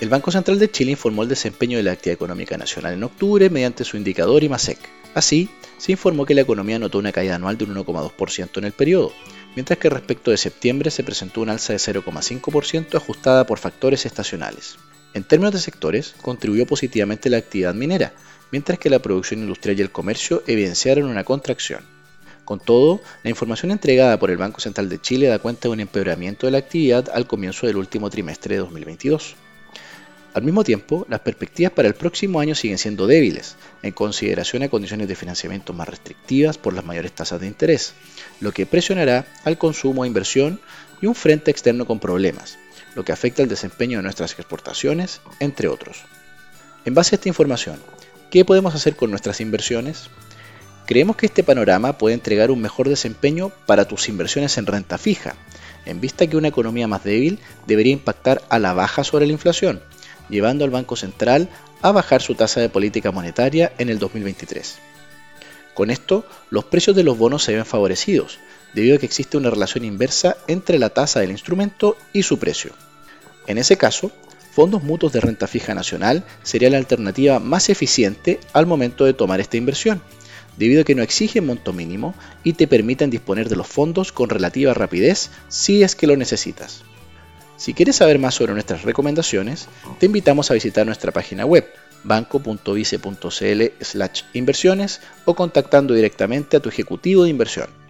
El Banco Central de Chile informó el desempeño de la actividad económica nacional en octubre mediante su indicador IMASEC. Así, se informó que la economía notó una caída anual de un 1,2% en el periodo, mientras que respecto de septiembre se presentó un alza de 0,5% ajustada por factores estacionales. En términos de sectores, contribuyó positivamente la actividad minera, mientras que la producción industrial y el comercio evidenciaron una contracción. Con todo, la información entregada por el Banco Central de Chile da cuenta de un empeoramiento de la actividad al comienzo del último trimestre de 2022. Al mismo tiempo, las perspectivas para el próximo año siguen siendo débiles, en consideración a condiciones de financiamiento más restrictivas por las mayores tasas de interés, lo que presionará al consumo e inversión y un frente externo con problemas, lo que afecta el desempeño de nuestras exportaciones, entre otros. En base a esta información, ¿qué podemos hacer con nuestras inversiones? Creemos que este panorama puede entregar un mejor desempeño para tus inversiones en renta fija, en vista que una economía más débil debería impactar a la baja sobre la inflación, llevando al Banco Central a bajar su tasa de política monetaria en el 2023. Con esto, los precios de los bonos se ven favorecidos, debido a que existe una relación inversa entre la tasa del instrumento y su precio. En ese caso, fondos mutuos de renta fija nacional sería la alternativa más eficiente al momento de tomar esta inversión debido a que no exigen monto mínimo y te permiten disponer de los fondos con relativa rapidez si es que lo necesitas. Si quieres saber más sobre nuestras recomendaciones, te invitamos a visitar nuestra página web banco.vice.cl inversiones o contactando directamente a tu ejecutivo de inversión.